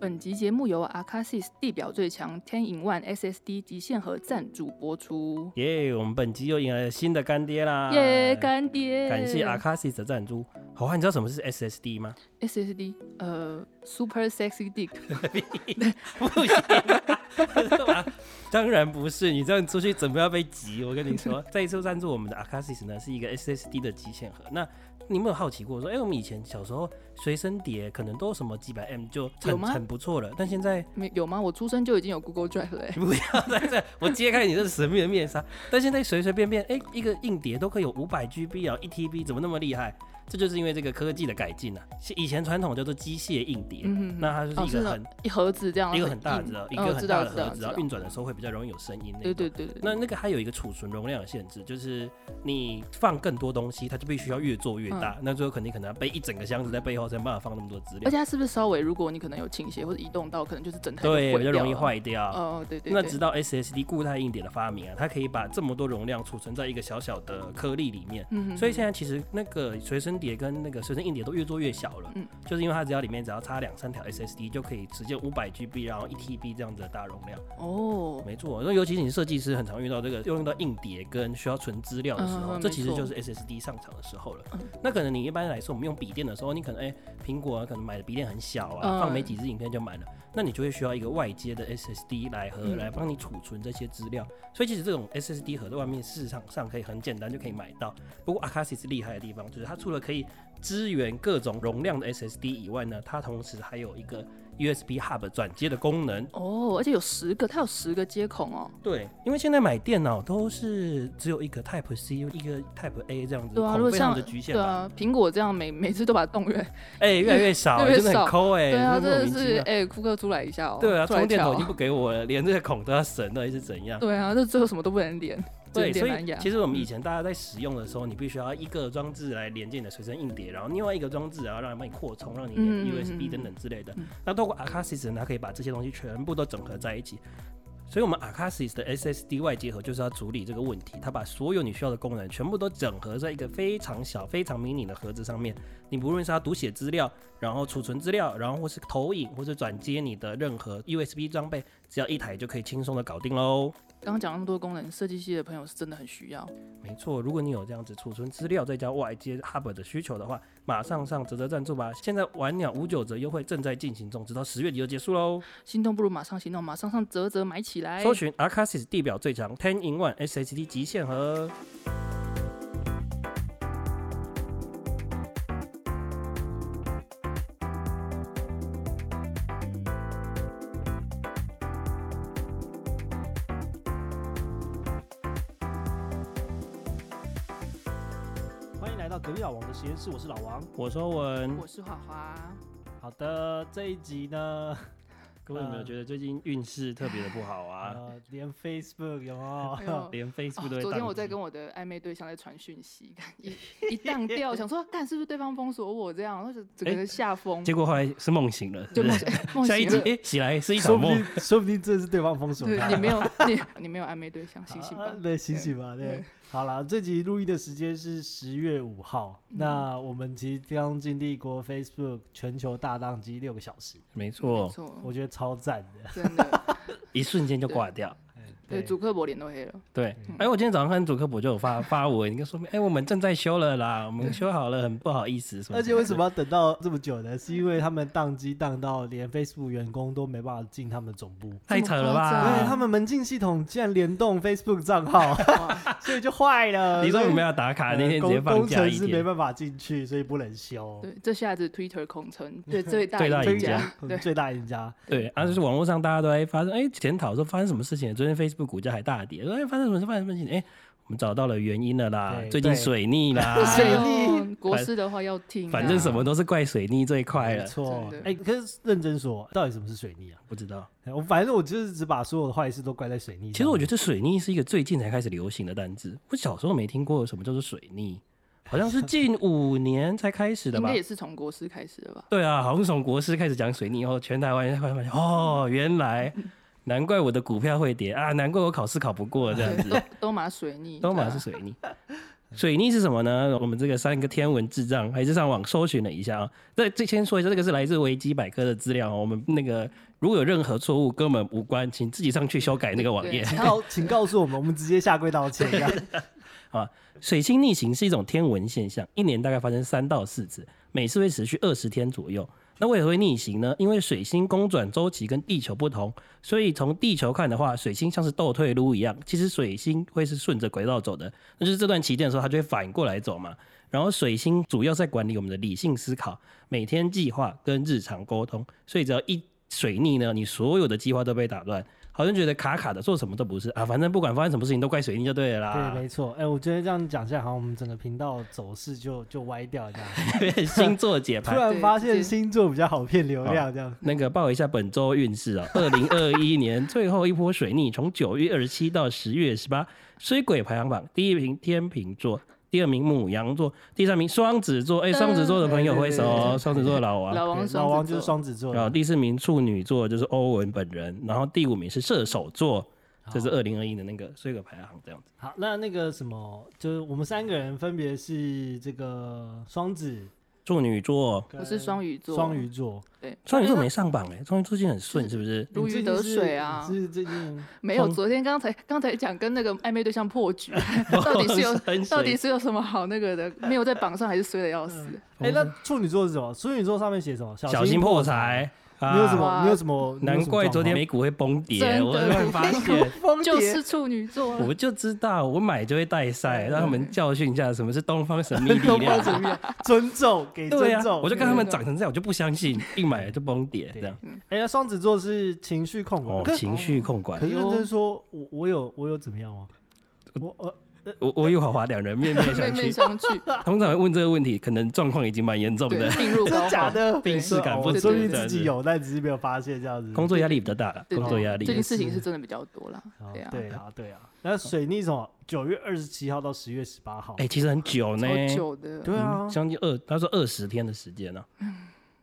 本集节目由 Acasis 地表最强 Ten in One SSD 极限盒赞助播出。耶我们本集又迎来了新的干爹啦！耶，干爹！感谢 Acasis 的赞助。好啊，你知道什么是 SSD 吗？SSD，呃，Super Sexy Dick。不行啊，当然不是。你这样出去准备要被挤。我跟你说，这一次赞助我们的 Acasis 呢，是一个 SSD 的极限盒。那你有没有好奇过说，哎、我们以前小时候随身碟可能都什么几百 M 就很很不错了，但现在没有吗？我出生就已经有 Google Drive 了、欸。不要在这，我揭开你这神秘的面纱。但现在随随便便，哎、一个硬碟都可以有五百 GB 啊，一 TB，怎么那么厉害？这就是因为这个科技的改进啊。是以前传统叫做机械硬碟，嗯那它就是一个很、那一盒子这样，一个很大的一个很大的盒子，然后运转的时候会比较容易有声音那对种。对对对，那那个还有一个储存容量的限制，就是你放更多东西，它就必须要越做越大。那最后肯定可能要背一整个箱子在背后，才有办法放那么多资料而且。它是不是稍微，如果你可能有倾斜或者移动到，可能就是整台就对，毁比较容易。坏掉。哦，对对对那直到 SSD 固态硬碟的发明啊，它可以把这么多容量储存在一个小小的颗粒里面。嗯哼所以现在其实那个随身碟跟那个随身硬碟都越做越小了，嗯就是因为它只要里面只要插两三条 SSD 就可以直接五百 GB，然后一 TB 这样子的大容量。哦，没错，那尤其是你设计师很常遇到这个用到硬碟跟需要存资料的时候，这其实就是 SSD 上场的时候了。嗯那可能你一般来说，我们用笔电的时候，你可能哎，苹果啊，可能买的笔电很小啊，嗯放没几支影片就满了，那你就会需要一个外接的 SSD 来和、嗯来帮你储存这些资料。所以其实这种 SSD 盒在外面市场上可以很简单就可以买到。不过 Acasis 厉害的地方就是它除了可以支援各种容量的 SSD 以外呢，它同时还有一个 USB Hub 转接的功能。哦，而且有十个，它有十个接孔哦。对，因为现在买电脑都是只有一个 Type C，一个 Type A 这样子，对啊，如孔非常果像的局限吧。对啊，苹果这样每每次都把它动员，哎、越来越少，真的很抠哎、对啊，真的是哎，库克出来一下哦。对啊，充电头已经不给我了，连这个孔都要省，到底是怎样？对啊，这最后什么都不能连，对，所以。其实我们以嗯前大家在使用的时候，你必须要一个装置来连接你的随身硬碟，然后另外一个装置然后让它帮你扩充，让你连 USB 嗯等等之类的嗯。那透过 Acasis 呢，它可以把这些东西全部都整合在一起。所以，我们 Acasis 的 SSD 外接盒就是要处理这个问题，它把所有你需要的功能全部都整合在一个非常小、非常迷你的盒子上面。你不论是要读写资料，然后储存资料，然后或是投影，或是转接你的任何 USB 装备，只要一台就可以轻松的搞定喽。刚刚讲那么多功能，设计系的朋友是真的很需要。没错，如果你有这样子储存资料再加外接 Hub 的需求的话，马上上泽泽赞助吧！现在玩鸟五九折优惠正在进行中，直到十月底就结束喽。心动不如马上行动，马上上泽泽买起来。搜寻 Arcasis 地表最强 Ten in One SSD 极限盒。壁老王的实验室，我是老王。我说文，我是华华，好的，这一集呢，各位有没有觉得最近运势特别的不好啊？呃，连 Facebook 有没有？哎 连 Facebook 都昨天我在跟我的暧昧对象在传讯息，一一荡掉，想说看是不是对方封锁我这样，然后就整个人下风，结果后来是梦醒了，就梦是不是梦下一集。哎起来是一场梦说不定，，说不定这是对方封锁你没有你你没有暧昧对象，醒醒吧啊。对，醒醒吧，对对。好了，这集录音的时间是十月五号，嗯那我们其实刚经历过 Facebook 全球大宕机六个小时，没没，错，我觉得超赞的。真的，一瞬间就挂掉。对，主客博脸都黑了。对嗯，哎、我今天早上看主科博就有发 发文，一个说明，哎、我们正在修了啦，我们修好了，很不好意思。而且为什么么要等到这么久呢？是因为他们宕机宕到连 Facebook 员工都没办法进他们的总部。太扯了吧？对，他们门禁系统竟然联动 Facebook 账号，所以就坏了。你说所以你们要打卡呃那天直接工放假一工程师没，办法进去，所以不能修。对，这下子 Twitter 空城，对最大最大赢赢家最大赢家。对，啊，就是网络上大家都在发生，哎、检讨说发生什么事情？昨天 Facebook 股价还大跌，说哎、发生什么事？发生什么事情？哎、我们找到了原因了啦，最近水逆啦，水逆国师的话要听啊，反正什么都是怪水逆最快了。没错真，的哎，可是认真说，到底什么是水逆啊？不知道，哎我反正我就是只把所有的坏事都怪在水逆。其实我觉得水逆是一个最近才开始流行的单字，我小时候没听过什么叫做水逆，好像是近 五年才开始的吧应该？也是从国师开始的吧？对啊，好像是从国师开始讲水逆以后，全台湾人才发现哦，原来难怪我的股票会跌啊，难怪我考试考不过这样，子 都，都马水逆，都嘛对啊是水逆。水逆是什么呢？我们这个三个天文智障还是上网搜寻了一下啊。这这先说一下，这个是来自维基百科的资料哦。我们那个如果有任何错误，跟我们无关，请自己上去修改那个网页。对告请告诉我们，我们直接下跪道歉。这 样水星逆行是一种天文现象，一年大概发生三到四次，每次会持续二十天左右。那为何会逆行呢？因为水星公转周期跟地球不同，所以从地球看的话，水星像是倒退路一样，其实水星会是顺着轨道走的。那就是这段期间的时候，它就会反过来走嘛。然后水星主要在管理我们的理性思考、每天计划跟日常沟通，所以只要一水逆呢，你所有的计划都被打乱，好像觉得卡卡的，做什么都不是啊，反正不管发生什么事情都怪水逆就对了啦。对，没错。哎，我觉得这样讲下来，好像我们整个频道走势就就歪掉这样。星座解盘突。然发现星座比较好骗流量，这样。那个报一下本周运势啊，二零二一年最后一波水逆，从九月二十七到十月十八，水鬼排行榜第一名天秤座，第二名母羊座，第三名双子座。哎，双子座的朋友挥手双子座的老王。老王老王就是双双子座的，然后第四名处女座就是欧文本人，然后第五名是射手座，这是二零二一的那个水鬼排行这样子。好，那那个什么，就是我们三个人分别是这个双子，处女座，我是双鱼座双鱼座，对双鱼座没上榜哎，双鱼座最近很顺是不是？如鱼得水啊是最近没有，昨天刚才刚才讲跟那个暧昧对象破局，到底是有到底是有什么好那个的？没有在榜上还是衰的要死。哎、那处女座是什么？处女座上面写什么？小心破财。你有什么？啊你有什么？你有什么难怪昨天美股会崩跌，我突然发现。就是处女座啊，我就知道，我买就会带赛，让他们教训一下什么是东方神秘力东方量。神 秘尊重，给尊重。我就看他们长成这样，我就不相信，一买了就崩跌这样。哎，呀双子座是情绪控管，哦，情绪控管可，是认真说，我我有我有怎么样吗？我呃我我与华华两人面 面面相觑，相觑，通常会问这个问题，可能状况已经蛮严重的，，病入膏真的假肓。的？病逝感不止哦我说明自己有，但只是没有发现这样子。工作压力比较大了，工作压力最近事情是是真的比较多啦，哦对啊，对啊，对啊。那水逆什么？九月二十七号到十月十八号。哎，其实很久呢，超久的，对啊嗯，将近二，他说二十天的时间呢，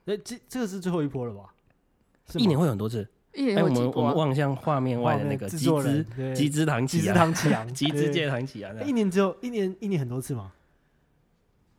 哎，这这个是最后一波了吧？一年会很多次。一年哎，我？们我们望向画面外的那个集资集资堂集资起啊，堂起昂，集资界堂起啊，一年只有一年一年很多次吗？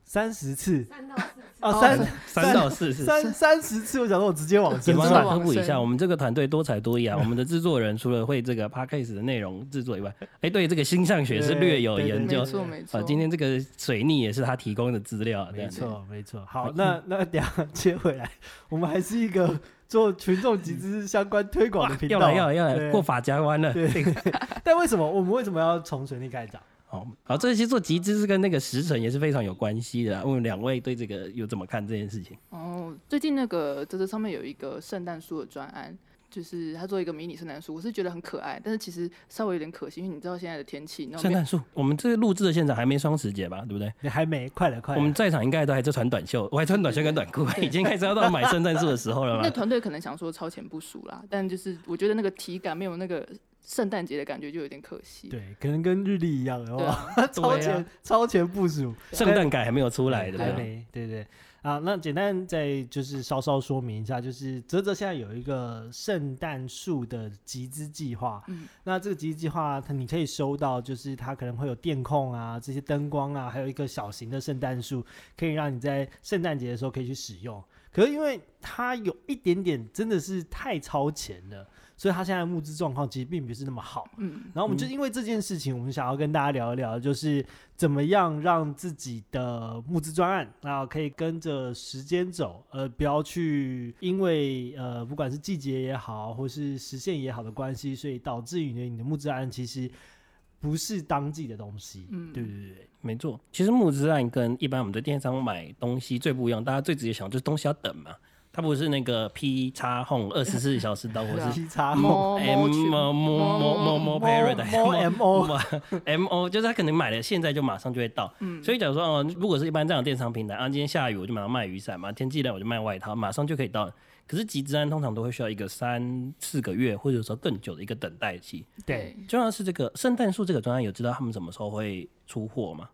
三十次三到四次。啊，哦三三到四次。三三十次，我想说我直接往也帮他前算科普一下，我们这个团队多才多艺啊。我们的制作人除了会这个 podcast 的内容制作以外，哎，对这个星象学是略有研究没。错没错啊，。今天这个水逆也是他提供的资料，没错，没错。好，那那等一下接回来，我们还是一个做群众集资相关推广的频道，要来要来要来过法家湾了。对，但为什么我们为什么要从水逆开始讲？好，好，这些做集资是跟那个时辰也是非常有关系的啦。问两位对这个有怎么看这件事情？哦，最近那个泽泽上面有一个圣诞树的专案，就是他做一个迷你圣诞树，我是觉得很可爱，但是其实稍微有点可惜，因为你知道现在的天气，圣诞树，我们这个录制的现场还没双十节吧？对不对？你还没，快了，快了。我们在场应该都还在穿短袖，我还穿短袖跟短裤，已经开始要到买圣诞树的时候了 那。团队可能想说超前部署啦，但就是我觉得那个体感没有那个圣诞节的感觉，就有点可惜。对，可能跟日历一样，有没有？对啊，超前啊超前部署，圣诞感还没有出来，对不对？还没，对对。啊，那简单再就是稍稍说明一下，就是泽泽现在有一个圣诞树的集资计划。嗯，那这个集资计划，它你可以收到，就是它可能会有电控啊，这些灯光啊，还有一个小型的圣诞树，可以让你在圣诞节的时候可以去使用。可是因为它有一点点真的是太超前了，所以他现在募资状况其实并不是那么好。嗯，然后我们就因为这件事情，我们想要跟大家聊一聊，就是怎么样让自己的募资专案啊可以跟着时间走，呃，不要去因为呃不管是季节也好，或是时限也好的关系，所以导致于你的募资案其实不是当季的东西。嗯对对对，没错，其实募资案跟一般我们在电商买东西最不一样，大家最直接想就是东西要等嘛，它不是那个 P 叉 Home 二十四小时到，或对啊是 P 叉摸 M 摸去 M M M Paradise 摸 M O，M O，就是他可能买了，现在就马上就会到。嗯，所以假如说哦，如果是一般这样的电商平台，啊，今天下雨我就马上卖雨伞嘛，天气冷我就卖外套，马上就可以到。可是集资案通常都会需要一个三四个月，或者说更久的一个等待期。对，重要是这个圣诞树这个专案，有知道他们什么时候会出货吗？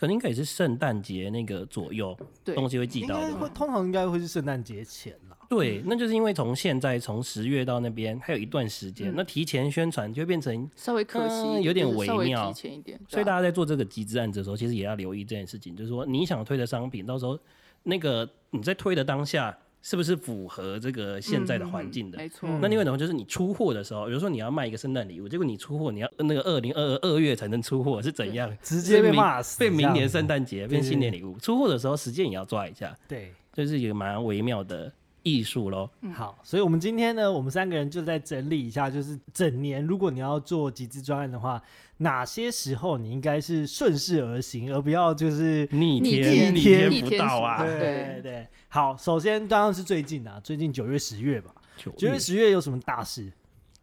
可能应该也是圣诞节那个左右对东西会寄到的。通常应该会是圣诞节前啦。对，那就是因为从现在从十月到那边还有一段时间，嗯那提前宣传就会变成，稍微可惜有点微微妙提前一点，所以大家在做这个集资案子的时候，其实也要留意这件事情，就是说你想推的商品，到时候那个你在推的当下是不是符合这个现在的环境的？嗯没错，嗯那另外一种就是你出货的时候，比如说你要卖一个圣诞礼物，结果你出货你要那个二零二二二月才能出货，是怎样？直接被骂死，被明年圣诞节变新年礼物，出货的时候时间也要抓一下，对。就是一个蛮微妙的艺术喽。嗯好，所以我们今天呢，我们三个人就在整理一下，就是整年如果你要做集资专案的话，哪些时候你应该是顺势而行，而不要就是逆逆天逆天不到啊！对对对。好，首先当然是最近啊，最近九月、十月吧。九九月、十月有什么大事？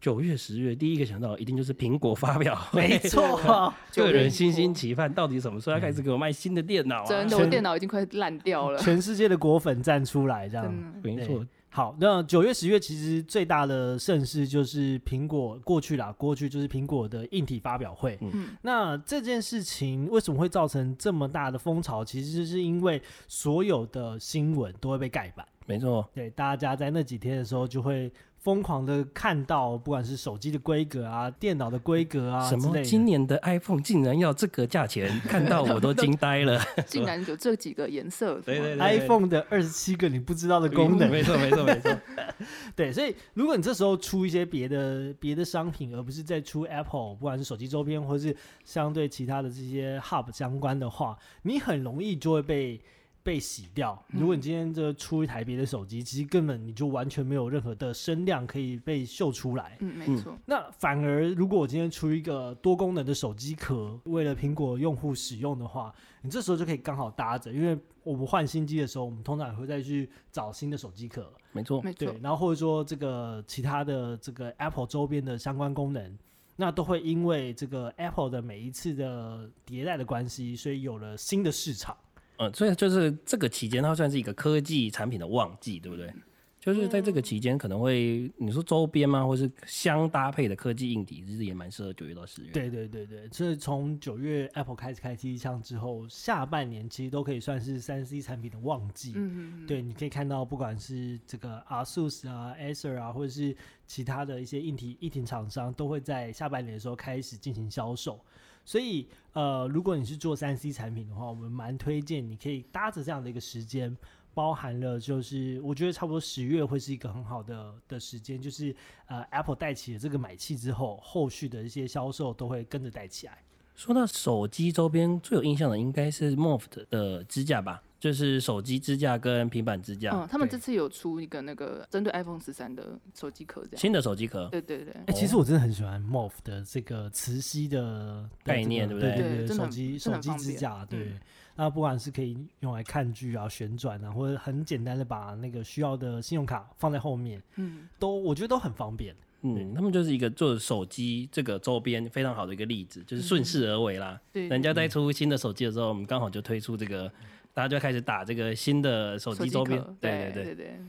九月、十月，第一个想到一定就是苹果发表会，没错，个人心心期盼，到底什么时候要开始给我卖新的电脑啊？真的，我电脑已经快烂掉了，全世界的果粉站出来，这样。没错，好，那九月、十月其实最大的盛事就是苹果过去啦，过去就是苹果的硬体发表会。嗯，那这件事情为什么会造成这么大的风潮？其实是因为所有的新闻都会被盖板。没错，对，大家在那几天的时候就会疯狂的看到，不管是手机的规格啊、电脑的规格啊什么今年的 iPhone 竟然要这个价钱，看到我都惊呆了。竟然有这几个颜色，对对对 iPhone 的二十七个你不知道的功能。没错没错没错，对，所以如果你这时候出一些别的别的商品，而不是在出 Apple，不管是手机周边或是相对其他的这些 Hub 相关的话，你很容易就会被被洗掉。如果你今天这出一台别的手机，其实根本你就完全没有任何的声量可以被秀出来。嗯，没错，那反而，如果我今天出一个多功能的手机壳，为了苹果用户使用的话，你这时候就可以刚好搭着，因为我们换新机的时候，我们通常也会再去找新的手机壳。没错，没错对，，然后或者说这个其他的这个 Apple 周边的相关功能，那都会因为这个 Apple 的每一次的迭代的关系，所以有了新的市场。嗯，所以就是这个期间，它算是一个科技产品的旺季，对不对？就是在这个期间，可能会你说周边吗，或是相搭配的科技硬体，其实也蛮适合九月到十月。，对对对对，所以从九月 Apple 开始开机枪之后，下半年其实都可以算是三 C 产品的旺季。嗯嗯嗯，对，你可以看到，不管是这个 ASUS 啊、Acer 啊，或者是其他的一些硬体硬体厂商，都会在下半年的时候开始进行销售。所以，呃，如果你是做三 C 产品的话，我们蛮推荐你可以搭着这样的一个时间，包含了就是我觉得差不多十月会是一个很好的的时间，就是呃 Apple 带起了这个买气之后，后续的一些销售都会跟着带起来。说到手机周边，最有印象的应该是 Moft 的支架吧，就是手机支架跟平板支架，嗯，他们对这次有出一个那个针对 iPhone 十三的手机壳，这样。新的手机壳。对对对，哎、其实我真的很喜欢 MOF 的这个磁吸的的概念这个对不对对手机手机支架，对。嗯那不管是可以用来看剧啊、旋转啊，或者很简单的把那个需要的信用卡放在后面，嗯，都我觉得都很方便。嗯，他们就是一个做手机这个周边非常好的一个例子，就是顺势而为啦。对，人家在出新的手机的时候，我们刚好就推出这个，大家就开始打这个新的手机周边对。对对对对，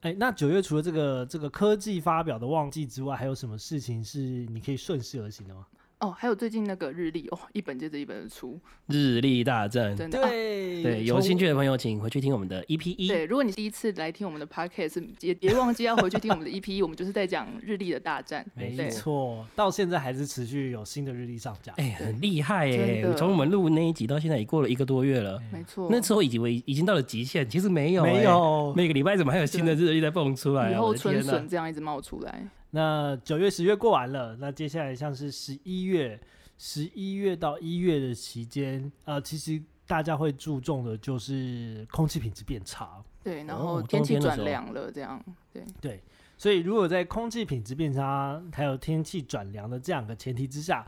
哎、那九月除了这个这个科技发表的旺季之外，还有什么事情是你可以顺势而行的吗？哦，还有最近那个日历哦，一本接着一本的出，日历大战。真的。啊对对，有兴趣的朋友请回去听我们的 EP 一。对，如果你第一次来听我们的 podcast，也别忘记要回去听我们的 EP 一，我们就是在讲日历的大战。没对错，到现在还是持续有新的日历上架。哎、很厉害耶！真的从我们录那一集到现在，也过了一个多月了。没错，那时候以为已经到了极限，其实没有、没哎，有，每个礼拜怎么还有新的日历在蹦出来啊？雨后！春笋这样一直冒出来。那九月、十月过完了，那接下来像是十一月、十一月到一月的期间，呃，其实大家会注重的就是空气品质变差。对，然哦后天气转凉了，这样对，对，所以如果在空气品质变差还有天气转凉的这两个前提之下，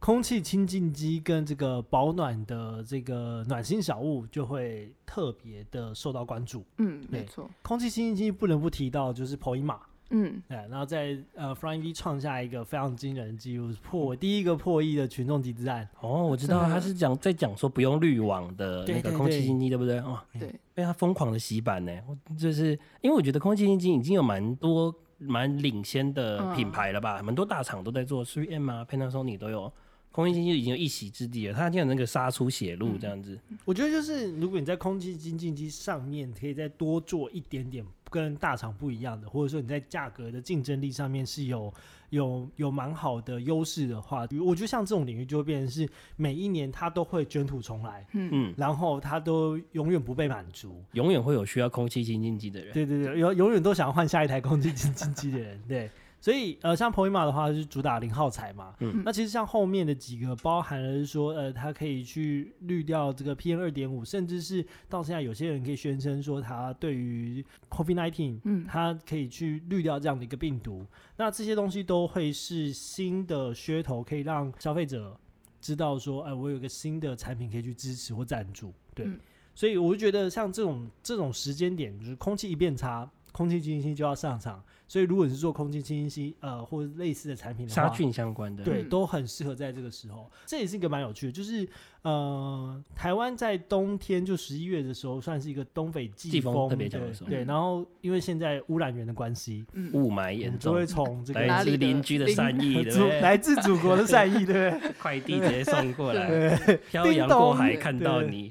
空气清净机跟这个保暖的这个暖心小物就会特别的受到关注。嗯，没错，空气清净机不能不提到就是 Poima。嗯，对，然后在呃 Flying V 创下一个非常惊人的记录，破第一个破亿的群众集资案。哦，我知道 他是讲在讲说不用滤网的那个空气对清新机，对不对？哦，对，被他疯狂的洗版呢。我就是因为我觉得空气清新机已经有蛮多蛮领先的品牌了吧，蛮多大厂都在做，3M 啊、Panasonic 都有空气清新机已经有一席之地了，它这样那个杀出血路这样子。我觉得就是如果你在空气清净机上面可以再多做一点点跟大厂不一样的，或者说你在价格的竞争力上面是有有有蛮好的优势的话，我觉得像这种领域就会变成是每一年它都会卷土重来，嗯嗯，然后它都永远不被满足。永远会有需要空气清净机的人。对对对，永永远都想要换下一台空气清净机的人，对。所以呃，像 Poima 的话是主打零耗材嘛，嗯。那其实像后面的几个包含了是说，呃，它可以去滤掉这个 PM 二点五，甚至是到现在有些人可以宣称说，它对于 COVID-19，嗯。它可以去滤掉这样的一个病毒。那这些东西都会是新的噱头，可以让消费者知道说，哎、我有一个新的产品可以去支持或赞助，对。嗯。所以我就觉得像这种这种时间点，就是空气一变差，空气清新机就要上场。所以如果你是做空气清新机，呃，或者类似的产品的话，杀菌相关的，对，嗯都很适合在这个时候。这也是一个蛮有趣的，就是呃，台湾在冬天就十一月的时候，算是一个东北季季风风特别强的时候对然后因为现在污染源的关系，嗯，雾霾我严重们就会，从这个来自邻居的善意，对对？来自祖国的善意，对不对？快递直接送过来，对漂洋过海看到你，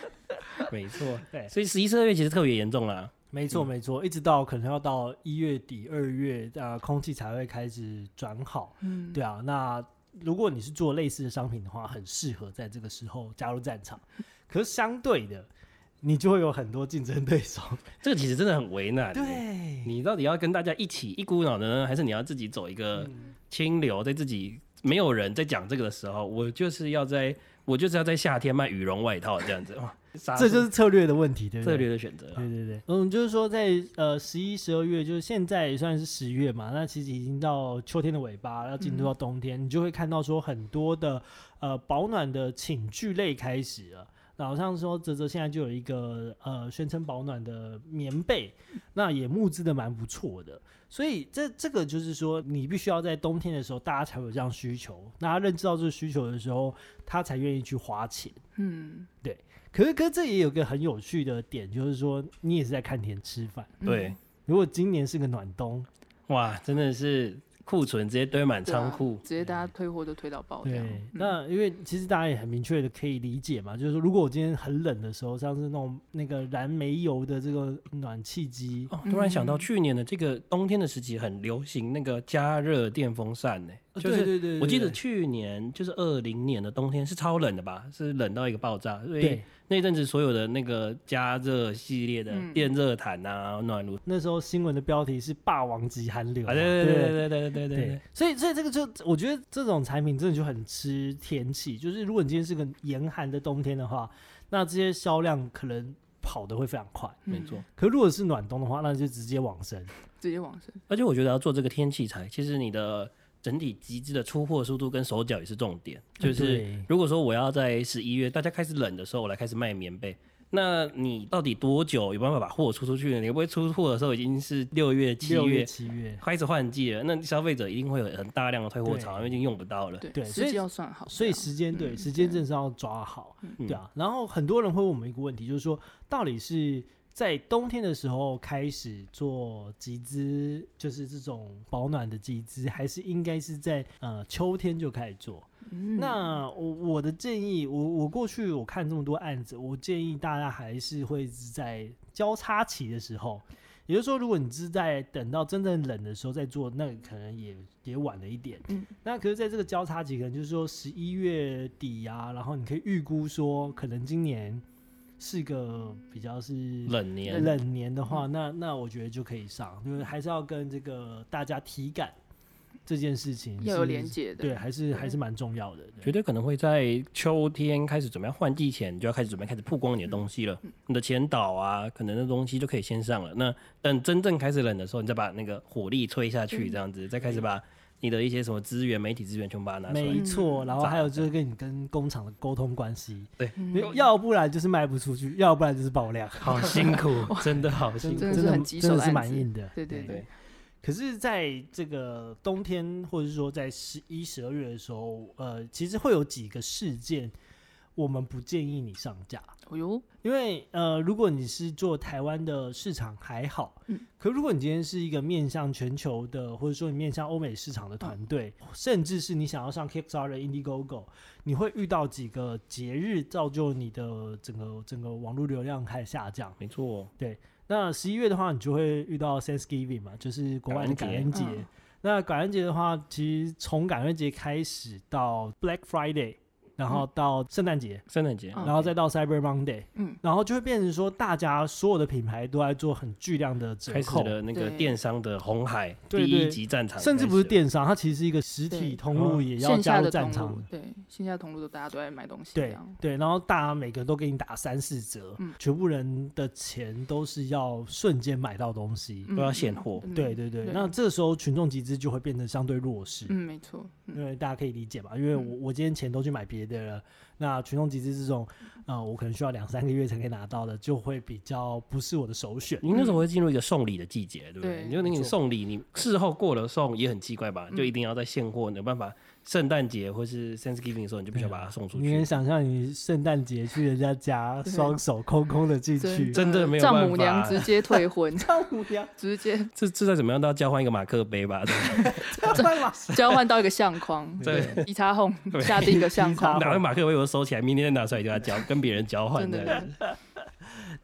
没错。对，所以十一、十二月其实特别严重啦。没错嗯没错，一直到可能要到一月底、二月，啊，空气才会开始转好。嗯，对啊，那如果你是做类似的商品的话，很适合在这个时候加入战场。可是相对的，你就会有很多竞争对手。这个其实真的很为难。，对，你到底要跟大家一起一股脑的呢，还是你要自己走一个嗯清流，在自己没有人在讲这个的时候，我就是要在，我就是要在夏天卖羽绒外套这样子，这就是策略的问题，对不对？策略的选择啊。对对对，嗯，就是说在呃十一、十二月，就是现在也算是十月嘛，那其实已经到秋天的尾巴，要进入到冬天，你就会看到说很多的呃保暖的寝具类开始了。那好像说泽泽现在就有一个呃宣称保暖的棉被，那也募资的蛮不错的。所以这这个就是说，你必须要在冬天的时候，大家才有这样需求。那他认知到这个需求的时候，他才愿意去花钱。嗯，对可是，可是这也有个很有趣的点，就是说你也是在看天吃饭。嗯对，如果今年是个暖冬，哇，真的是库存直接堆满仓库。直接大家退货都推到爆这对样。，嗯那因为其实大家也很明确的可以理解嘛，就是说，如果我今天很冷的时候，像是那种那个燃煤油的这个暖气机，哦，突然想到嗯去年的这个冬天的时期很流行那个加热电风扇呢、就是呃对对对，我记得去年就是二零年的冬天是超冷的吧，是冷到一个爆炸，所以对那阵子所有的那个加热系列的嗯电热毯啊、暖炉，那时候新闻的标题是“霸王级寒流”嘛，啊，对对对对对对对对对对，所以所以这个就我觉得这种产品真的就很吃天气，就是如果你今天是个严寒的冬天的话，那这些销量可能跑得会非常快。没错。可如果是暖冬的话，那就直接往生。直接往生。而且我觉得要做这个天气材，其实你的整体集资的出货速度跟手脚也是重点。就是如果说我要在十一月大家开始冷的时候，我来开始卖棉被，那你到底多久有办法把货出出去呢？你会不会出货的时候已经是六月、七月、月七月，开始换季了？那消费者一定会有很大量的退货潮，因为已经用不到了。对，所以要算好。所以时间对嗯时间对真的是要抓好，嗯对啊。然后很多人会问我们一个问题，就是说，到底是在冬天的时候开始做集资，就是这种保暖的集资，还是应该是在呃秋天就开始做？嗯那我我的建议，我我过去我看这么多案子，我建议大家还是会是在交叉期的时候，也就是说，如果你是在等到真正冷的时候再做，那可能也也晚了一点。嗯那可是在这个交叉期，可能就是说十一月底啊，然后你可以预估说，可能今年是个比较是冷年，冷年的话，那那我觉得就可以上，就是还是要跟这个大家体感这件事情要有连接的。对，还是还是蛮重要的。对绝对可能会在秋天开始准备要换季前，你就要开始准备开始曝光你的东西了。你的前导啊，可能的东西就可以先上了。那等真正开始冷的时候，你再把那个火力吹下去，这样子，再开始把你的一些什么资源、媒体资源全部把它拿出来。没错，嗯然后还有就是跟你跟工厂的沟通关系，对，要不然就是卖不出去，要不然就是爆量，好辛苦，真的好辛苦。真的很棘手真的是蛮硬的。对对对，可是，在这个冬天，或者是说在十一、十二月的时候，呃，其实会有几个事件，我们不建议你上架。哦哟，因为呃，如果你是做台湾的市场还好，嗯可如果你今天是一个面向全球的，或者说你面向欧美市场的团队，甚至是你想要上 Kickstarter、Indiegogo，你会遇到几个节日，造就你的整个整个网络流量开始下降。没错，对那十一月的话，你就会遇到 Thanksgiving 嘛，就是国外的感感恩节。嗯那感恩节的话，其实从感恩节开始到 Black Friday，然后到圣诞节，圣诞节，嗯然后再到 Cyber Monday，嗯，然后就会变成说，大家所有的品牌都在做很巨量的折开始扣，的那个电商的红海第一级战场甚至不是电商，它其实是一个实体通路，哦也要加入战场。，对，线下通路都大家都在买东西，对，对，然后大家每个都给你打三四折，嗯全部人的钱都是要瞬间买到东西。嗯都要现货嗯对对对，那这时候群众集资就会变得相对弱势。嗯，没错，嗯因为大家可以理解吧，因为我我今天钱都去买别的了，那群众集资这种，呃，我可能需要两三个月才可以拿到的，就会比较不是我的首选。你那时候会进入一个送礼的季节，对不对？对你就那没错你送礼，你事后过了送也很奇怪吧？嗯就一定要在现货，有办法圣诞节或是 Thanksgiving 的时候，你就必须要把它送出去。你能想象你圣诞节去人家家，双手空空的进去，真的没有丈办法母娘直接退婚，丈母娘直接这这再怎么样都要交换一个马克杯吧？交换到一个相框，对，一插红下定一个相框，拿个马克杯我收起来，明天再拿出来就要交，跟别人交换的。的，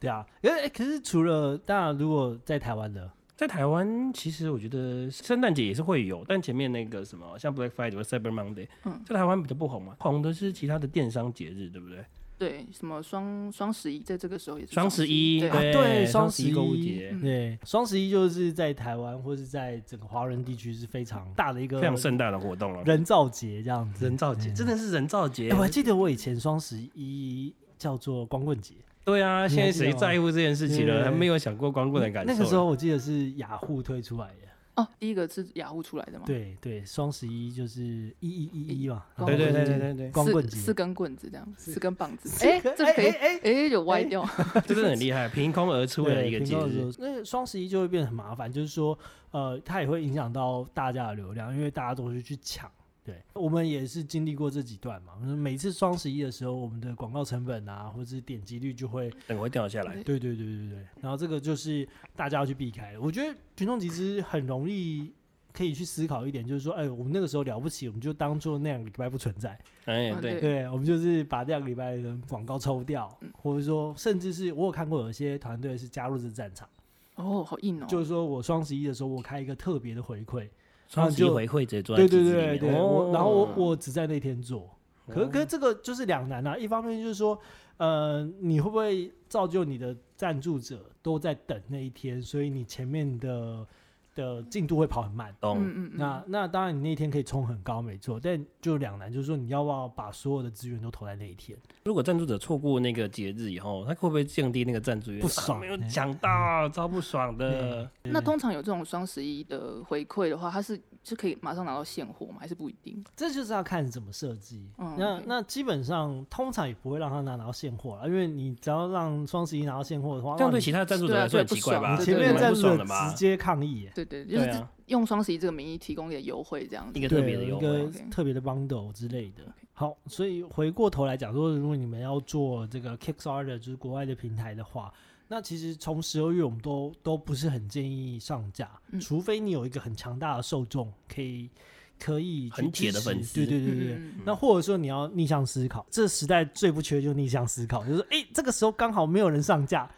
对啊，可是可是除了当然，如果在台湾的，在台湾，其实我觉得圣诞节也是会有，但前面那个什么，像 Black Friday 或 Cyber Monday，嗯在台湾比较不红嘛，红的是其他的电商节日，对不对？对，什么双双十一，在这个时候也是双十一，对双双十十一购物节，嗯对，双十一就是在台湾或是在整个华人地区是非常大的一个非常盛大的活动了。人造节这样子。人造节真的是人造节哎，我还记得我以前双十一叫做光棍节，对啊，现在谁在乎这件事情了？还没有想过光棍的感受。那个时候我记得是雅虎推出来的。哦，第一个是雅虎出来的嘛，对对，双十一就是一一一一嘛，对对对对对对，光棍节。四四根棍子这样，四根棒子，哎，这个可以，哎哎。哎，有歪掉，这真的很厉害，凭空而出的，一个节日。那双十一就会变得很麻烦，就是说，呃，它也会影响到大家的流量，因为大家都是去抢。对，我们也是经历过这几段嘛。每次双十一的时候，我们的广告成本啊，或者是点击率就会，等会掉下来。对对对对对。然后这个就是大家要去避开的。我觉得群众集资很容易可以去思考一点，就是说，哎，我们那个时候了不起，我们就当做那两个礼拜不存在。哎，嗯对，对对，我们就是把这两个礼拜的广告抽掉，嗯或者说，甚至是我有看过有些团队是加入这战场。哦，好硬哦，就是说我双十一的时候，我开一个特别的回馈，双十一就回馈直接做在对对对对，哦。我然后我我只在那天做，可可是这个就是两难啊，一方面就是说，呃，你会不会造就你的赞助者都在等那一天，所以你前面的的进度会跑很慢。懂。嗯嗯嗯，那那当然，你那一天可以冲很高，没错，但就两难，就是说你要不要把所有的资源都投在那一天？如果赞助者错过那个节日以后，他会不会降低那个赞助率？不爽啊没有讲到，超不爽的。那通常有这种双十一的回馈的话，它是是可以马上拿到现货吗？还是不一定？这就是要看怎么设计。嗯那那基本上通常也不会让他拿拿到现货了，因为你只要让双十一拿到现货的话，这样对其他赞助者来说很奇怪吧？不爽对前面对赞助者直？接抗议耶，对对，就是对啊，用双十一这个名义提供一点优惠这样子。一个特别的对优惠一个。特别的 bundle 之类的。好，所以回过头来讲说，如果你们要做这个 Kickstarter，就是国外的平台的话，那其实从十二月我们都都不是很建议上架，嗯除非你有一个很强大的受众，可以可以去很铁的粉丝对对对对那或者说你要逆向思考，这时代最不缺就是逆向思考，就是哎、诶这个时候刚好没有人上架，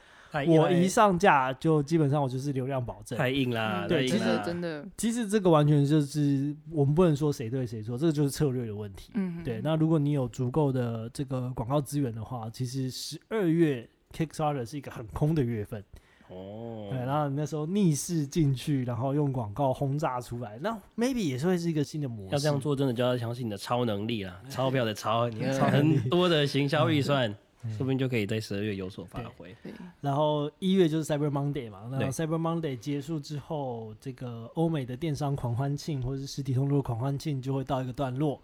我一上架就基本上我就是流量保证。太硬啦，嗯对其实真的，其实这个完全就是我们不能说谁对谁错，这个就是策略的问题。嗯，对，那如果你有足够的这个广告资源的话，其实十二月 Kickstarter 是一个很空的月份，哦。对，，然后你那时候逆势进去，然后用广告轰炸出来，那 maybe 也是会是一个新的模式。要这样做真的就要相信你的超能力啦，钞票的钞，你看 很多的行销预算，嗯说不定就可以在十二月有所发挥。对，然后一月就是 Cyber Monday 嘛，那对 Cyber Monday 结束之后，这个欧美的电商狂欢庆或者是实体通路的狂欢庆就会到一个段落。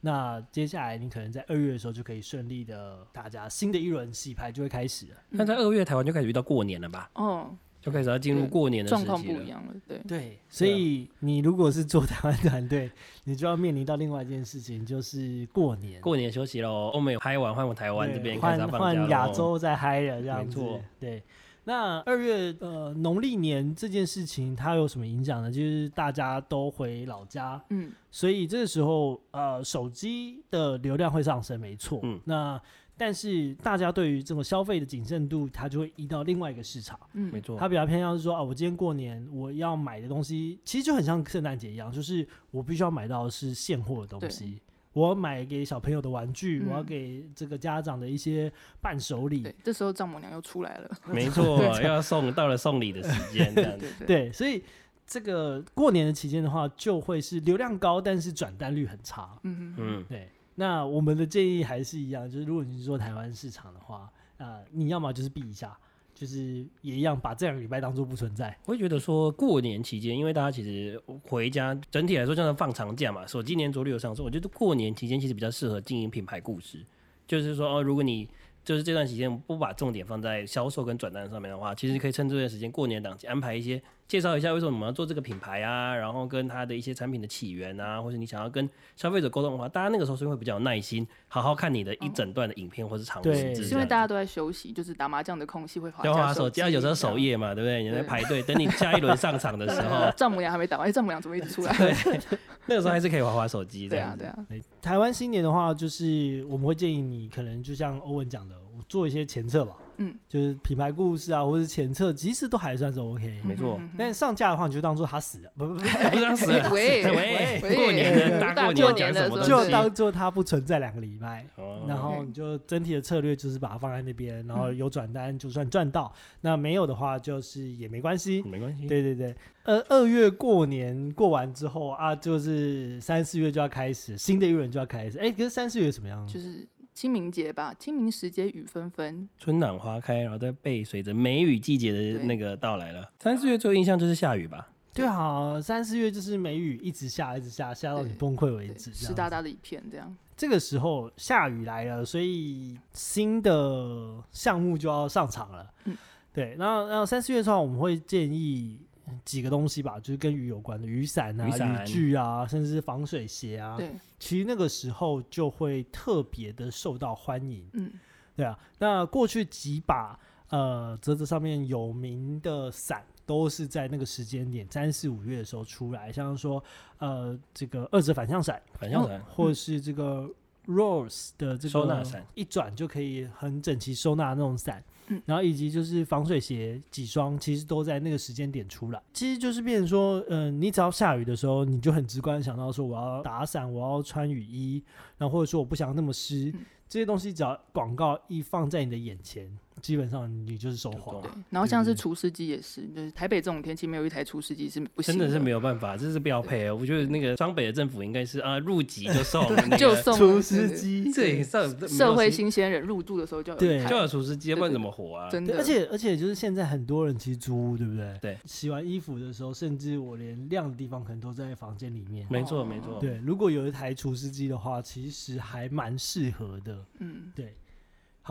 那接下来你可能在二月的时候就可以顺利的，大家新的一轮洗牌就会开始了。那在二月台湾就开始遇到过年了吧？哦，就开始要进入过年的状况时期了。不一样了。对，对，所以你如果是做台湾团队，你就要面临到另外一件事情，就是过年。过年休息喽，欧美嗨完换我台湾这边换换亚。洲再嗨了这样子。对，那二月呃农历年这件事情它有什么影响呢？就是大家都回老家，嗯，所以这个时候呃手机的流量会上升，没错。嗯那但是大家对于这种消费的谨慎度，它就会移到另外一个市场。嗯，没错，它比较偏向是说啊，我今天过年我要买的东西，其实就很像圣诞节一样，就是我必须要买到的是现货的东西。我买给小朋友的玩具，我要嗯给这个家长的一些伴手礼对，，这时候丈母娘又出来了。没错，要送到了送礼的时间，这样子。对对对，所以这个过年的期间的话，就会是流量高，但是转单率很差。嗯嗯嗯，对，那我们的建议还是一样，就是如果你是做台湾市场的话，呃，你要么就是避一下，就是也一样把这两个礼拜当做不存在。我会觉得说过年期间，因为大家其实回家整体来说像是放长假嘛，所以今年着率有上说，我觉得过年期间其实比较适合经营品牌故事，就是说哦，如果你就是这段时间不把重点放在销售跟转单上面的话，其实可以趁这段时间过年档期安排一些介绍一下为什么我们要做这个品牌啊，然后跟它的一些产品的起源啊，或者你想要跟消费者沟通的话，大家那个时候是会比较有耐心，好好看你的一整段的影片或是长对文字这样子，是因为大家都在休息，就是打麻将的空隙会滑要滑手机，要，有时候守夜嘛，对不对？你在排队等你下一轮上场的时候呃，丈母娘还没打完，哎，丈母娘怎么一直出来？对 那个时候还是可以滑滑手机这对。啊对啊，台湾新年的话，就是我们会建议你，可能就像欧文讲的，我做一些前测吧，嗯，就是品牌故事啊，或者是前测，其实都还算是 OK。没错但上架的话，你就当做他死了，不不不，不是当死了喂喂过年的大过年讲什么东就？当做他不存在两个礼拜。哦然后你就整体的策略就是把它放在那边，然后有转单就算赚到，那没有的话就是也没关系。没关系，对对对，呃，二月过年过完之后啊，就是三四月就要开始，新的一轮就要开始。哎，可是三四月什么样？就是清明节吧，清明时节雨纷纷，春暖花开，然后再背随着梅雨季节的那个到来了。三四月最有印象就是下雨吧？对啊，三四月就是梅雨一直下，一直下，下到你崩溃为，止。这湿哒哒的一片这样。这个时候下雨来了，所以新的项目就要上场了。嗯对，然后然后三四月的话，我们会建议几个东西吧，就是跟雨有关的，雨伞啊、雨伞具啊，甚至是防水鞋啊。对，其实那个时候就会特别的受到欢迎。嗯，对啊，那过去几把呃泽泽上面有名的伞。都是在那个时间点，三四五月的时候出来，像说，呃，这个二折反向伞，反向伞，或是这个 Rose 的这个收纳伞，一转就可以很整齐收纳那种伞，嗯然后以及就是防水鞋几双，其实都在那个时间点出来。其实就是变成说，嗯、你只要下雨的时候，你就很直观地想到说，我要打伞，我要穿雨衣，然后或者说我不想那么湿，嗯这些东西只要广告一放在你的眼前，基本上你就是收获就。对。然后像是除湿机也是，就是台北这种天气没有一台除湿机是不行真的是没有，办法，这是标配哦。我觉得那个双北的政府应该是啊，入籍就送，就送除湿机，对，上社会新鲜人入住的时候就有对就有除湿机，不然怎么活啊？真的，而且而且就是现在很多人其实租屋，对不对？对，洗完衣服的时候，甚至我连晾的地方可能都在房间里面。没错没错，对，如果有一台除湿机的话，其实还蛮适合的。嗯，对，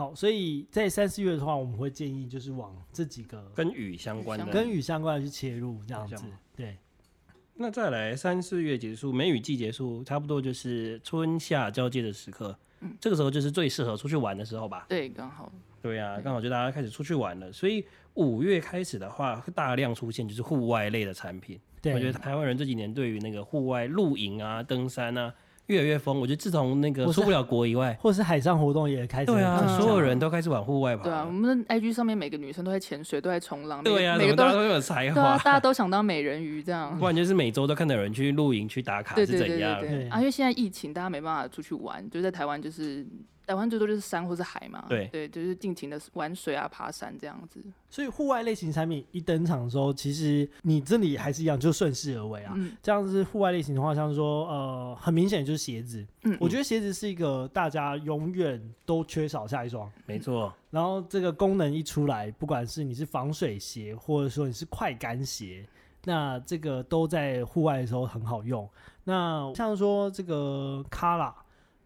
好，所以在三四月的话，我们会建议就是往这几个跟雨相关的。跟雨相关的去切入，这样子。对，那再来三四月结束，梅雨季结束，差不多就是春夏交接的时刻。嗯这个时候就是最适合出去玩的时候吧？对，刚好，对呀、对刚好就大家开始出去玩了，所以五月开始的话，会大量出现就是户外类的产品。对，我觉得台湾人这几年对于那个户外露营啊、登山啊越来越疯。我觉得自从那个我出不了国以外，或是海上活动也开始对啊，嗯所有人都开始往户外跑对啊，我。们的 IG 上面每个女生都在潜水，都在冲浪，对啊，每个都都有才对啊，华？大家都想当美人鱼这样不。然就是每周都看到有人去露营、去打卡是怎样？啊！因为现在疫情，大家没办法出去玩，就在台湾就是台湾最多就是山或是海嘛。对对，就是尽情的玩水啊、爬山这样子。所以户外类型产品一登场的时候，其实你这里还是一样，就顺势而为啊。嗯这样子户外类型的话，像说呃，很明显就是鞋子。嗯，我觉得鞋子是一个大家永远都缺少下一双。没错，然后这个功能一出来，不管是你是防水鞋，或者说你是快干鞋，那这个都在户外的时候很好用。那像说这个 Kala，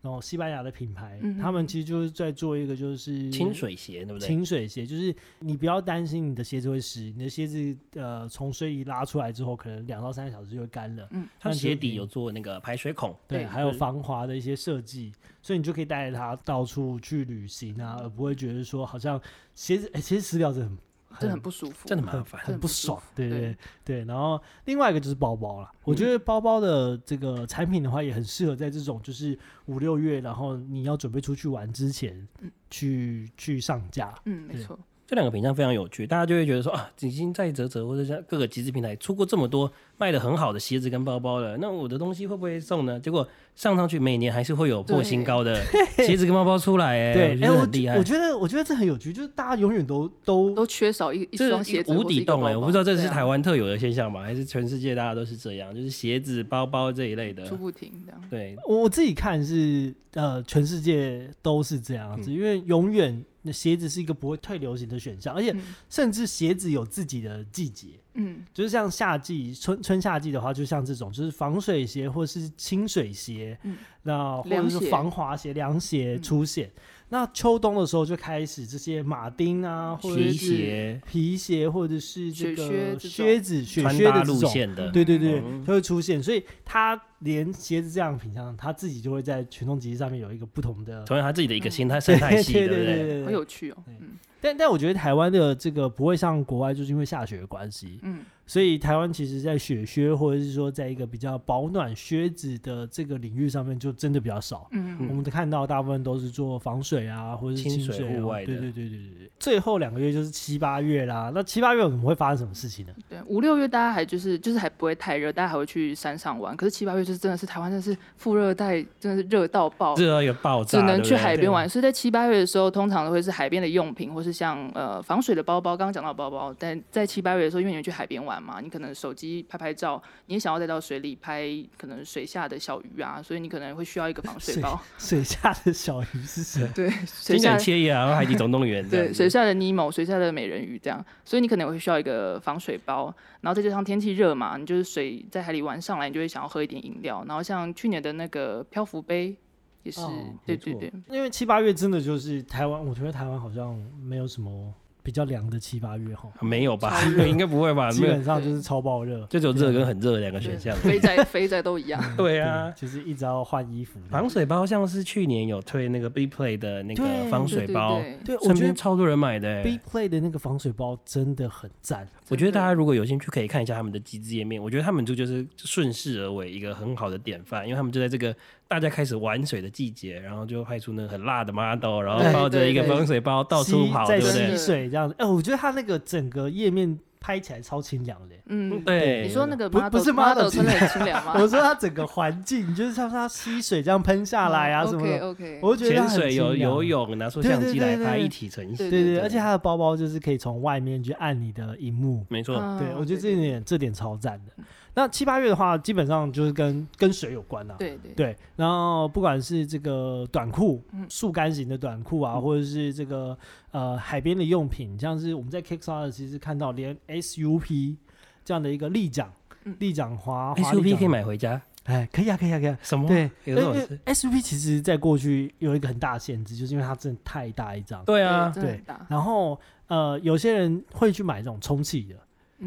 然后西班牙的品牌，嗯他们其实就是在做一个就是清水鞋对不对？清水鞋，就是你不要担心你的鞋子会湿，你的鞋子呃从水里拉出来之后，可能两到三个小时就会干了。嗯，它鞋底有做那个排水孔，对，还有防滑的一些设计，所以你就可以带着它到处去旅行啊，而不会觉得说好像鞋子，哎、其实湿掉真的很真的很不舒服，很真的麻烦。很不爽，对对对。然后另外一个就是包包啦，我觉得包包的这个产品的话，也很适合在这种就是五六月，然后你要准备出去玩之前嗯去去上架。嗯，没对错，这两个品相非常有趣，大家就会觉得说啊，已经在泽泽或者像各个集资平台出过这么多卖的很好的鞋子跟包包了，那我的东西会不会送呢？结果上上去每年还是会有破新高的 鞋子跟包包出来、哎，对，我觉哎，我得很厉害我。觉得我觉得这很有趣，就是大家永远都都都缺少一一双鞋子无底洞哎、我不知道这是台湾特有的现象吗？还是全世界大家都是这样？就是鞋子、包包这一类的出，不停这样。对，我我自己看是呃，全世界都是这样子，嗯因为永远那鞋子是一个不会退流行的选项，而且嗯甚至鞋子有自己的季节。嗯。就是像夏季、春春夏季的话，就像这种，就是防水鞋或是清水鞋，嗯。那或者是防滑鞋、凉鞋嗯。出现。那秋冬的时候就开始这些马丁啊，或者皮是鞋。皮鞋，或者是这个靴子、雪靴的这种，路线的，对对对，嗯。都会出现。所以他连鞋子这样的品相，他自己就会在群众集市上面有一个不同的成为他自己的一个生态生态系，对对不对？对对很有趣哦。嗯但但我觉得台湾的这个不会像国外，就是因为下雪的关系，嗯所以台湾其实在雪靴或者是说在一个比较保暖靴子的这个领域上面，就真的比较少。嗯我们看到大部分都是做防水啊，或者是清水户外的对对对对对对。最后两个月就是七八月啦，那七八月我们会发生什么事情呢？对，五六月大家还就是就是还不会太热，大家还会去山上玩。可是七八月就是真的是台湾真的是副热带，真的是热到爆。热到一个爆炸，只能去海边玩，所以在七八月的时候，通常都会是海边的用品，或是像呃防水的包包。刚刚讲到包包，但在七八月的时候，因为你们去海边玩嘛，你可能手机拍拍照，你也想要再到水里拍可能水下的小鱼啊，所以你可能会需要一个防水包。水下的小鱼是谁？对，水下很惬意啊，海底总动员对，水下的尼莫，水下的美人鱼这样，所以你可能会需要一个防水包，然后再加上天气热嘛，你就是水在海里玩上来，你就会想要喝一点饮料，然后像去年的那个漂浮杯也是，哦对对对，因为七八月真的就是台湾，我觉得台湾好像没有什么比较凉的七八月哈，没有吧应该不会吧？基，本上就是超爆热，就只有热跟很热两个选项。肥宅肥仔都一样。对啊，就是一直要换衣服。防水包像是去年有推那个 B Play 的那个防水包，对我身觉得超多人买的欸。B Play 的那个防水包真的很赞。我觉得大家如果有兴趣，可以看一下他们的集资页面。我觉得他们就就是顺势而为一个很好的典范，因为他们就在这个大家开始玩水的季节，然后就派出那个很辣的 model，然后抱着一个防水包到处跑，对不对吸？水这样子。哎、我觉得它那个整个页面拍起来超清凉的。嗯，对，你说那个不不是 model 真的很清凉吗？我说它整个环境，就是像它吸水这样喷下来啊什么 OK 的，OK，我觉得潜水有游。泳，拿出相机来拍，一体成型。对对对，而且它的包包就是可以从外面去按你的荧幕。没错，嗯对，我觉得这一点这点超赞的。那七八月的话，基本上就是跟跟水有关啊。对对对，然后不管是这个短裤嗯，速干型的短裤啊，嗯或者是这个呃海边的用品，像是我们在 Kickstarter 其实看到连 SUP 这样的一个立桨嗯，立桨滑滑 SUP 可以，买回家，哎，可以啊，可以啊，可以啊。什么？对，有这种因为事？SUP 其实在过去有一个很大的限制，就是因为它真的太大一张。对啊，对。然后呃，有些人会去买这种充气的，嗯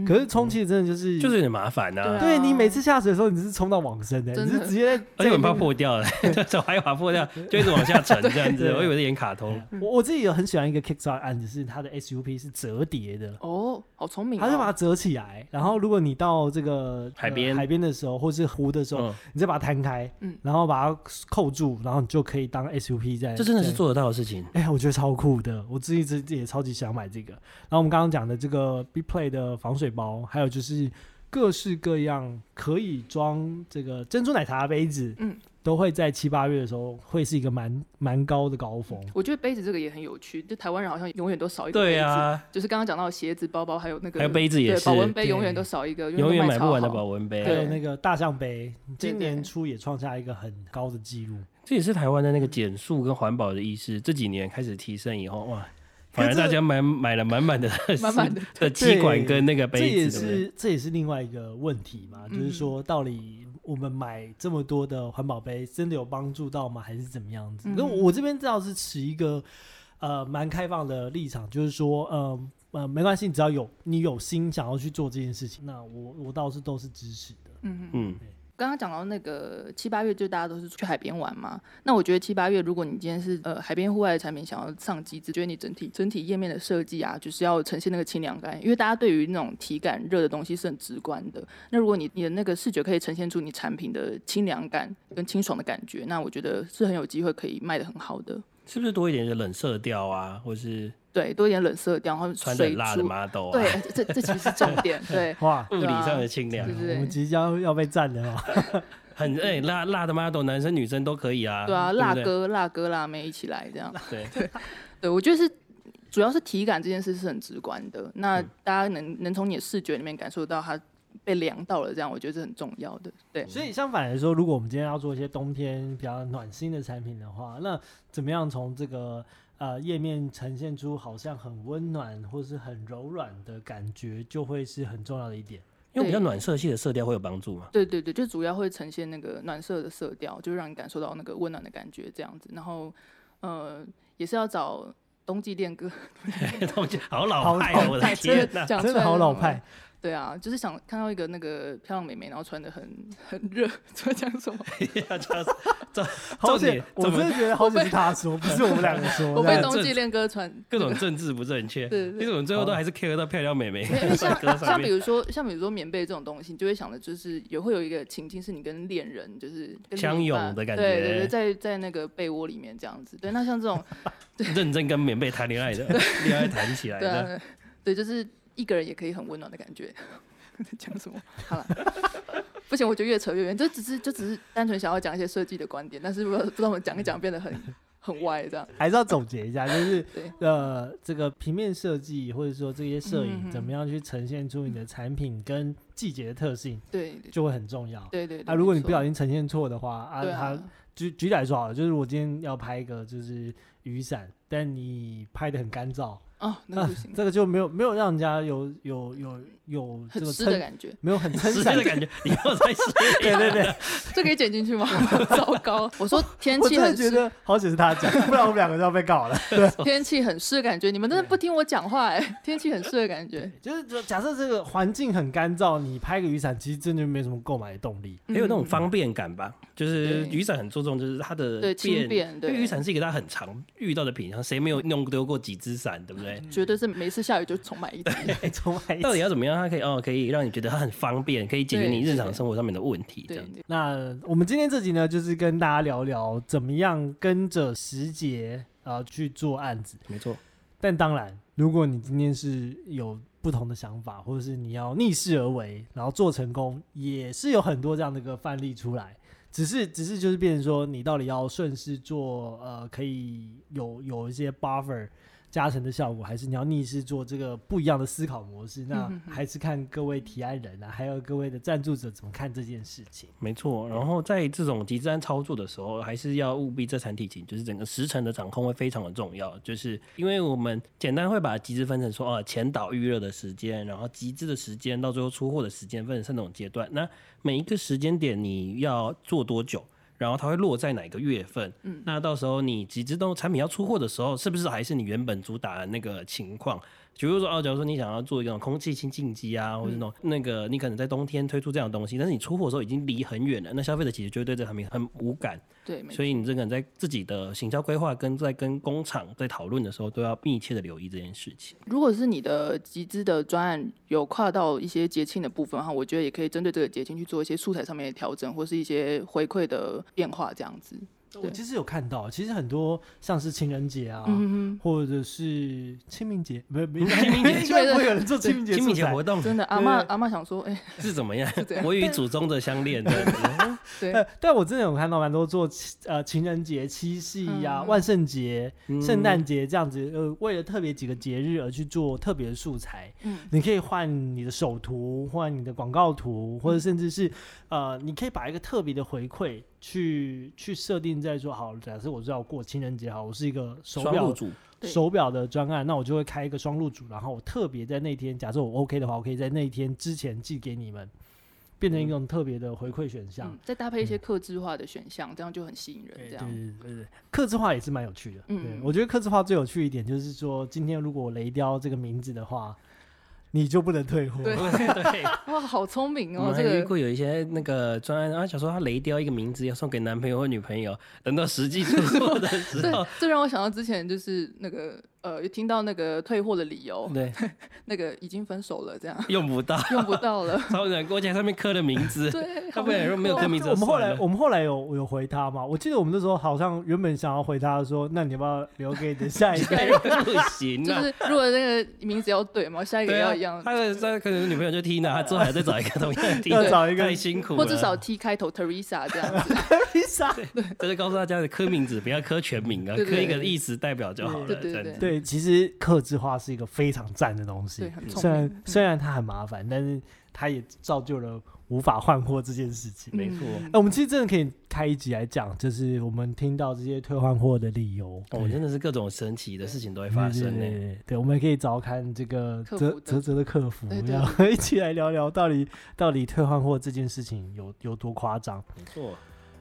可是充气真的就是就是有点麻烦呐、对啊对你每次下水的时候，你是冲到往深的，你是直接在而且我很怕在那边破掉了，手还把破掉，就一直往下沉这样子。我以为是演卡通，我我自己有很喜欢一个 Kickstarter 案子，是它的 SUP 是折叠的，哦，好聪明哦。它就把它折起来，然后如果你到这个海边呃海边的时候，或是湖的时候，嗯，你再把它摊开，嗯然后把它扣住，然后你就可以当 SUP 在。在。这真的是做得到的事情。哎、我觉得超酷的，我自己自己也超级想买这个。然后我们刚刚讲的这个 B Play 的防水包，还有就是各式各样可以装这个珍珠奶茶的杯子，嗯，都会在七八月的时候会是一个蛮蛮高的高峰。我觉得杯子这个也很有趣，就台湾人好像永远都少一个杯子。对啊，就是刚刚讲到鞋子、包包，还有那个还有杯子也是对保温杯永远都少一个，永远买不完的保温杯。还有对那个大象杯，今年初也创下一个很高的记录。这也是台湾的那个减速跟环保的意识，这几年开始提升以后，哇，反而大家买买了满满的满满的的吸管跟那个这也杯子，对不对？是这也是另外一个问题嘛，就是嗯说到底我们买这么多的环保杯，真的有帮助到吗？还是怎么样子？嗯那、我这边倒是持一个呃蛮开放的立场，就是说，呃呃，没关系，只要有你有心想要去做这件事情，那我我倒是都是支持的。嗯嗯。嗯，刚刚讲到那个七八月，就大家都是去海边玩嘛。那我觉得七八月，如果你今天是呃海边户外的产品，想要上机子，觉得你整体整体页面的设计啊，就是要呈现那个清凉感，因为大家对于那种体感热的东西是很直观的。那如果你你的那个视觉可以呈现出你产品的清凉感跟清爽的感觉，那我觉得是很有机会可以卖的很好的。是不是多一点的冷色调啊，或是对，多一点冷色调，然后水穿的很辣的珠。model 啊？对，这这其实是重点。对，哇，物理上的清凉对，对我们即将要被占了哦。很哎、辣辣的 model，男生女生都可以啊。对啊，辣哥、辣哥、辣妹一起来这样。对，对，我觉得是主要是体感这件事是很直观的，那嗯大家能能从你的视觉里面感受到它被凉到了，这样我觉得是很重要的。对，所以相反来说，如果我们今天要做一些冬天比较暖心的产品的话，那怎么样从这个呃页面呈现出好像很温暖或是很柔软的感觉，就会是很重要的一点。因为比较暖色系的色调会有帮助嘛。对对对，就主要会呈现那个暖色的色调，就让你感受到那个温暖的感觉这样子。然后呃，也是要找 冬季恋歌，冬季好老派啊！我的天哪！真的讲出来好老派，对啊，就是想看到一个那个漂亮美眉，然后穿的很很热，在讲什么？要叫重好险重点！我真的觉得好险是他说，不是我们两个说。我被冬季恋歌传各种政治不正确？对对你怎么最后都还是 care 到漂亮妹妹因为帅像？像比如说像比如说棉被这种东西，你就会想的就是也会有一个情境是你跟恋人就是跟相拥的感觉对对对，在在那个被窝里面这样子。对，那像这种 认真跟棉被谈恋爱的，恋爱谈起来对的，啊，对，就是一个人也可以很温暖的感觉。讲什么？好了，不行，我觉得越扯越远。这只是就只是单纯想要讲一些设计的观点，但是不知道不知道我们讲一讲变得很 很歪这样。还是要总结一下，就是呃，这个平面设计或者说这些摄嗯影，嗯怎么样去呈现出你的产品跟季节的特性，对对就会很重要。对对。啊，如果你不小心呈现错的话，啊，对它啊，举举例来说好了，就是我今天要拍一个就是雨伞，但你拍的很干燥，哦，那那不行，这个就没有没有让人家有有有有这很个，湿的感觉。没有很撑湿伞的感觉，你又在湿。对对对，这可以剪进去吗？糟糕！我说天气很湿，觉得好险是他讲，不然我们两个就要被告了。对天气很湿的感觉，你们真的不听我讲话哎、天气很湿的感觉，就是说假设这个环境很干燥，你拍个雨伞，其实真的没什么购买的动力。没有那种嗯方便感吧，就是雨伞很注重就是它的对轻便，因对为雨伞是一个大家很常遇到的品相，谁没有弄丢过几只伞，对不对？绝对是每次下雨就重买一支。哎，重买一到底。要怎么样，它可以哦，可以让你觉得它很方便，可以解决你日常生活上面的问题，这对样子。，那我们今天这集呢，就是跟大家聊聊怎么样跟着时节啊、呃去做案子。没错，但当然，如果你今天是有不同的想法，或者是你要逆势而为，然后做成功，也是有很多这样的一个范例出来。只是，只是就是变成说，你到底要顺势做，呃，可以有有一些 buffer 加成的效果，还是你要逆势做这个不一样的思考模式？那还是看各位提案人啊，还有各位的赞助者怎么看这件事情。没错。然后在这种极端操作的时候，还是要务必这产体情，就是整个时程的掌控会非常的重要。就是因为我们简单会把集资分成说，啊，前导预热的时间，然后集资的时间，到最后出货的时间，分成三种阶段。那每一个时间点你要做多久？然后它会落在哪个月份？嗯，那到时候你几只动产品要出货的时候，是不是还是你原本主打的那个情况？比如说哦，假如说你想要做一种空气清净机啊，或者那种、那个你可能在冬天推出这样的东西，但是你出货的时候已经离很远了，那消费者其实就会对这个产品很无感，对，所以你这个人在自己的行销规划跟在跟工厂在讨论的时候，都要密切的留意这件事情。如果是你的集资的专案有跨到一些节庆的部分哈，我觉得也可以针对这个节庆去做一些素材上面的调整，或是一些回馈的变化，这样子。我其实有看到，其实很多像是情人节啊，嗯或者是清明节，不是，不是 清明节应该不会有人做清明节清明节活动，真的，阿妈阿妈想说，哎、是怎么样？我与祖宗的相恋。对，呃，但我真的有看到蛮多做呃情人节、七夕呀、嗯万圣节、嗯。圣诞节这样子，呃，为了特别几个节日而去做特别的素材。嗯，你可以换你的首图，换你的广告图，或者甚至是呃，你可以把一个特别的回馈去去设定在说，好，假设我知道我过情人节，好，我是一个手表手表的专案，那我就会开一个双路组，然后我特别在那天，假设我 OK 的话，我可以在那一天之前寄给你们。变成一种特别的回馈选项。嗯，再搭配一些克制化的选项，这样就很吸引人。对对这样，对对对，克制化也是蛮有趣的。嗯对我觉得克制化最有趣一点就是说，今天如果我雷雕这个名字的话，你就不能退货。对 对。哇，好聪明哦，这个们还遇过有一些那个专案，啊，想说他雷雕一个名字要送给男朋友或女朋友，等到实际出货的时 对候，，这让我想到之前就是那个呃，有听到那个退货的理由，对，那个已经分手了，这样用不到，用不到了。超难过，而且上面刻的名字，对，他不然说没有刻名字我们后来我们后来有有回他嘛？我记得我们那时候好像原本想要回他说，那你要不要留给你的下一个？不行啊。就是如果那个名字要对嘛，下一个要一样，他的他可能女朋友就 Tina，他之后还再找一个同样的 Tina，要找一个太辛苦，或至少 T 开头 Teresa 这样子。披萨。这是告诉大家的刻名字不要刻全名啊，刻一个意思代表就好了，对对。对，其实克制化是一个非常赞的东西虽然。虽然它很麻烦，但是它也造就了无法换货这件事情。没错嗯那我们其实真的可以开一集来讲，就是我们听到这些退换货的理由。哦，真的是各种神奇的事情都会发生呢。对我们也可以找看这个泽泽泽的客服，然后一起来聊聊到底到底退换货这件事情有有多夸张。没错，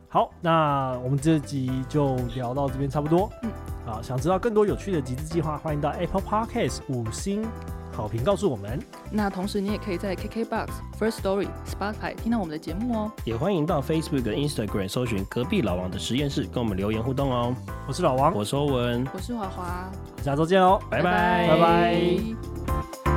好，那我们这集就聊到这边差不多。嗯，啊，想知道更多有趣的集资计划，欢迎到 Apple Podcast 五星好评告诉我们。那同时你也可以在 KKBox、First Story、Spotify 听到我们的节目哦。也欢迎到 Facebook 跟 Instagram 搜寻隔壁老王的实验室，跟我们留言互动哦。我是老王，我是欧文，我是华华，下周见哦。拜拜拜拜